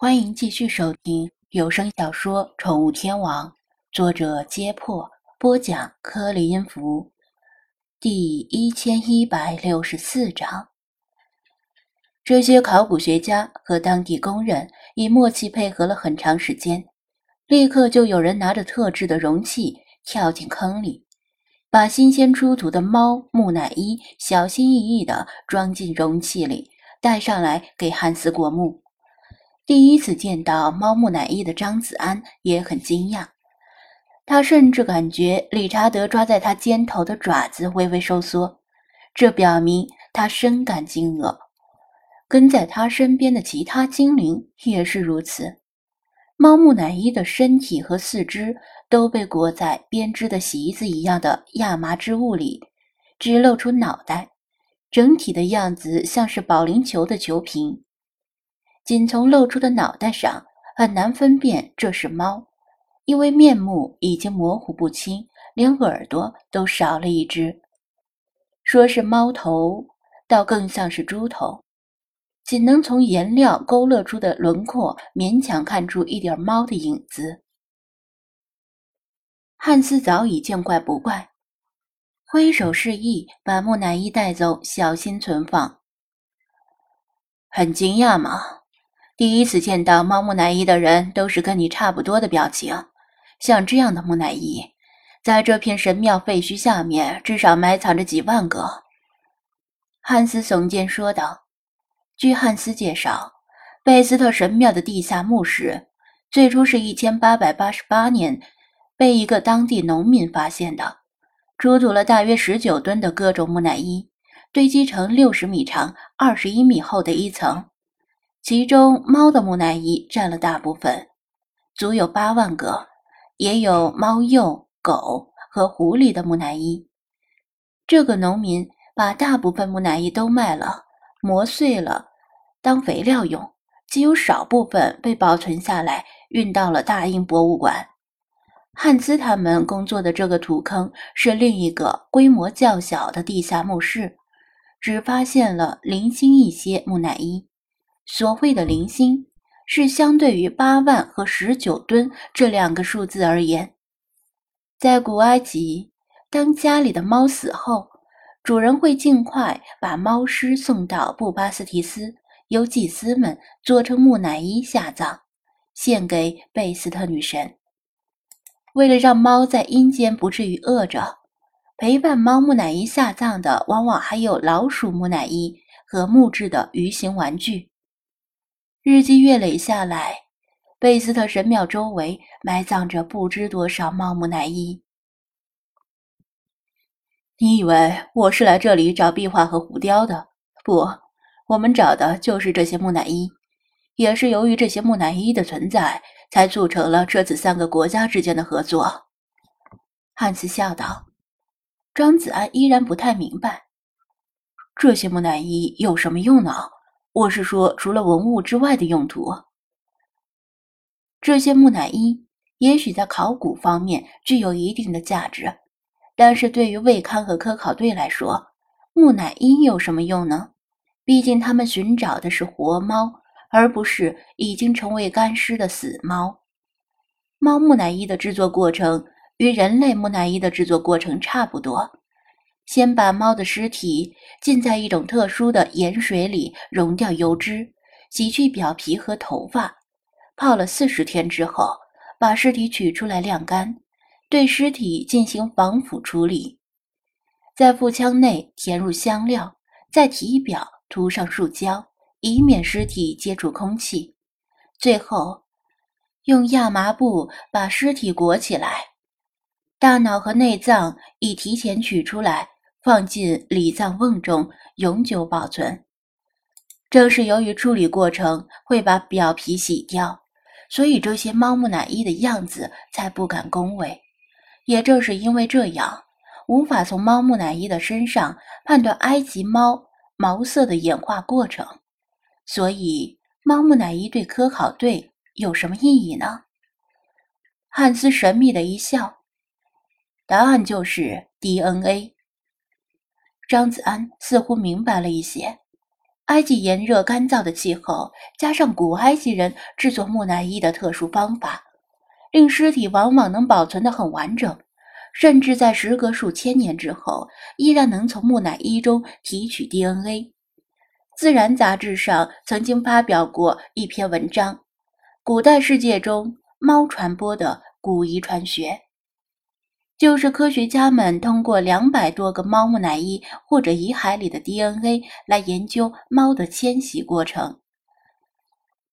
欢迎继续收听有声小说《宠物天王》，作者：揭破，播讲：科里音符，第一千一百六十四章。这些考古学家和当地工人以默契配合了很长时间，立刻就有人拿着特制的容器跳进坑里，把新鲜出土的猫木乃伊小心翼翼地装进容器里，带上来给汉斯过目。第一次见到猫木乃伊的张子安也很惊讶，他甚至感觉理查德抓在他肩头的爪子微微收缩，这表明他深感惊愕。跟在他身边的其他精灵也是如此。猫木乃伊的身体和四肢都被裹在编织的席子一样的亚麻织物里，只露出脑袋，整体的样子像是保龄球的球瓶。仅从露出的脑袋上，很难分辨这是猫，因为面目已经模糊不清，连耳朵都少了一只。说是猫头，倒更像是猪头，仅能从颜料勾勒出的轮廓勉强看出一点猫的影子。汉斯早已见怪不怪，挥手示意把木乃伊带走，小心存放。很惊讶吗？第一次见到猫木乃伊的人都是跟你差不多的表情，像这样的木乃伊，在这片神庙废墟下面至少埋藏着几万个。汉斯耸肩说道。据汉斯介绍，贝斯特神庙的地下墓室最初是一千八百八十八年被一个当地农民发现的，出土了大约十九吨的各种木乃伊，堆积成六十米长、二十一米厚的一层。其中，猫的木乃伊占了大部分，足有八万个，也有猫鼬、狗和狐狸的木乃伊。这个农民把大部分木乃伊都卖了，磨碎了当肥料用，仅有少部分被保存下来，运到了大英博物馆。汉斯他们工作的这个土坑是另一个规模较小的地下墓室，只发现了零星一些木乃伊。所谓的零星，是相对于八万和十九吨这两个数字而言。在古埃及，当家里的猫死后，主人会尽快把猫尸送到布巴斯提斯，由祭司们做成木乃伊下葬，献给贝斯特女神。为了让猫在阴间不至于饿着，陪伴猫木乃伊下葬的往往还有老鼠木乃伊和木质的鱼形玩具。日积月累下来，贝斯特神庙周围埋葬着不知多少猫木乃伊。你以为我是来这里找壁画和浮雕的？不，我们找的就是这些木乃伊。也是由于这些木乃伊的存在，才促成了这次三个国家之间的合作。汉斯笑道。张子安依然不太明白，这些木乃伊有什么用呢？我是说，除了文物之外的用途，这些木乃伊也许在考古方面具有一定的价值，但是对于卫刊和科考队来说，木乃伊有什么用呢？毕竟他们寻找的是活猫，而不是已经成为干尸的死猫。猫木乃伊的制作过程与人类木乃伊的制作过程差不多。先把猫的尸体浸在一种特殊的盐水里，溶掉油脂，洗去表皮和头发，泡了四十天之后，把尸体取出来晾干，对尸体进行防腐处理，在腹腔内填入香料，在体表涂上树胶，以免尸体接触空气，最后用亚麻布把尸体裹起来，大脑和内脏已提前取出来。放进礼葬瓮中永久保存。正是由于处理过程会把表皮洗掉，所以这些猫木乃伊的样子才不敢恭维。也正是因为这样，无法从猫木乃伊的身上判断埃及猫毛色的演化过程，所以猫木乃伊对科考队有什么意义呢？汉斯神秘的一笑，答案就是 DNA。张子安似乎明白了一些，埃及炎热干燥的气候，加上古埃及人制作木乃伊的特殊方法，令尸体往往能保存得很完整，甚至在时隔数千年之后，依然能从木乃伊中提取 DNA。《自然》杂志上曾经发表过一篇文章：古代世界中猫传播的古遗传学。就是科学家们通过两百多个猫木乃伊或者遗骸里的 DNA 来研究猫的迁徙过程。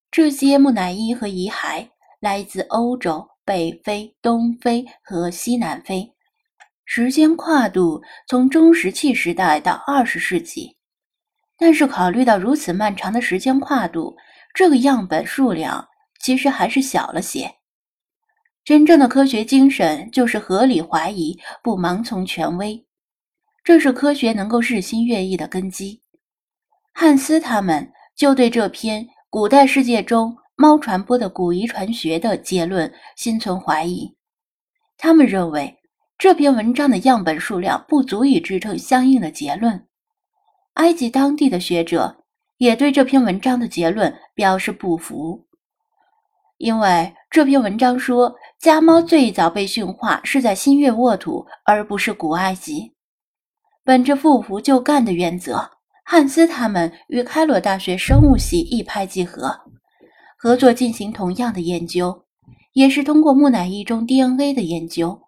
这些木乃伊和遗骸来自欧洲、北非、东非和西南非，时间跨度从中石器时代到二十世纪。但是，考虑到如此漫长的时间跨度，这个样本数量其实还是小了些。真正的科学精神就是合理怀疑，不盲从权威，这是科学能够日新月异的根基。汉斯他们就对这篇古代世界中猫传播的古遗传学的结论心存怀疑。他们认为这篇文章的样本数量不足以支撑相应的结论。埃及当地的学者也对这篇文章的结论表示不服，因为这篇文章说。家猫最早被驯化是在新月沃土，而不是古埃及。本着不服就干的原则，汉斯他们与开罗大学生物系一拍即合，合作进行同样的研究，也是通过木乃伊中 DNA 的研究，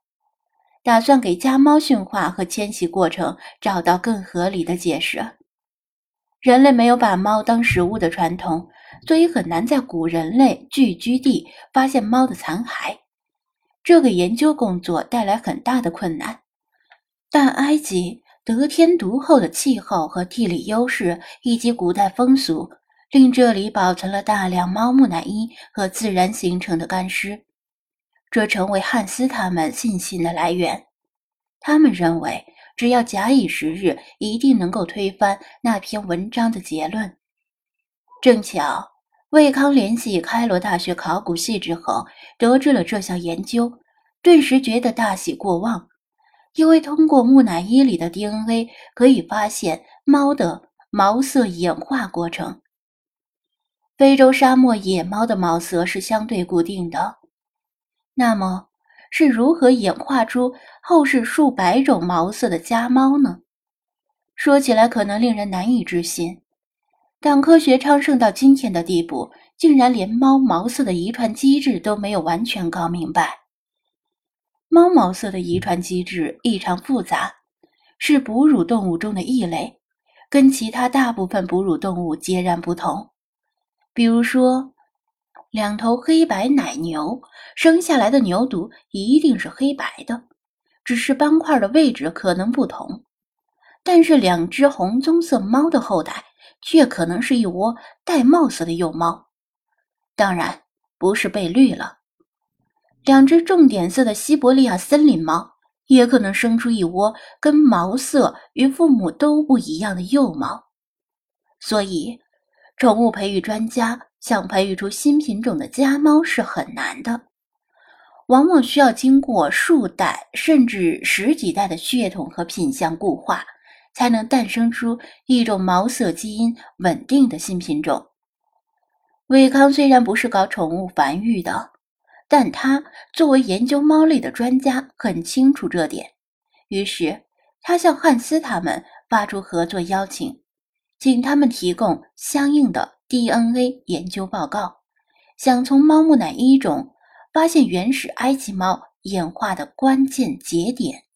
打算给家猫驯化和迁徙过程找到更合理的解释。人类没有把猫当食物的传统，所以很难在古人类聚居地发现猫的残骸。这给研究工作带来很大的困难，但埃及得天独厚的气候和地理优势，以及古代风俗，令这里保存了大量猫木乃伊和自然形成的干尸，这成为汉斯他们信心的来源。他们认为，只要假以时日，一定能够推翻那篇文章的结论。正巧。魏康联系开罗大学考古系之后，得知了这项研究，顿时觉得大喜过望，因为通过木乃伊里的 DNA 可以发现猫的毛色演化过程。非洲沙漠野猫的毛色是相对固定的，那么是如何演化出后世数百种毛色的家猫呢？说起来可能令人难以置信。但科学昌盛到今天的地步，竟然连猫毛色的遗传机制都没有完全搞明白。猫毛色的遗传机制异常复杂，是哺乳动物中的异类，跟其他大部分哺乳动物截然不同。比如说，两头黑白奶牛生下来的牛犊一定是黑白的，只是斑块的位置可能不同。但是两只红棕色猫的后代。却可能是一窝带帽色的幼猫，当然不是被绿了。两只重点色的西伯利亚森林猫也可能生出一窝跟毛色与父母都不一样的幼猫。所以，宠物培育专家想培育出新品种的家猫是很难的，往往需要经过数代甚至十几代的血统和品相固化。才能诞生出一种毛色基因稳定的新品种。伟康虽然不是搞宠物繁育的，但他作为研究猫类的专家，很清楚这点。于是，他向汉斯他们发出合作邀请，请他们提供相应的 DNA 研究报告，想从猫木乃伊中发现原始埃及猫演化的关键节点。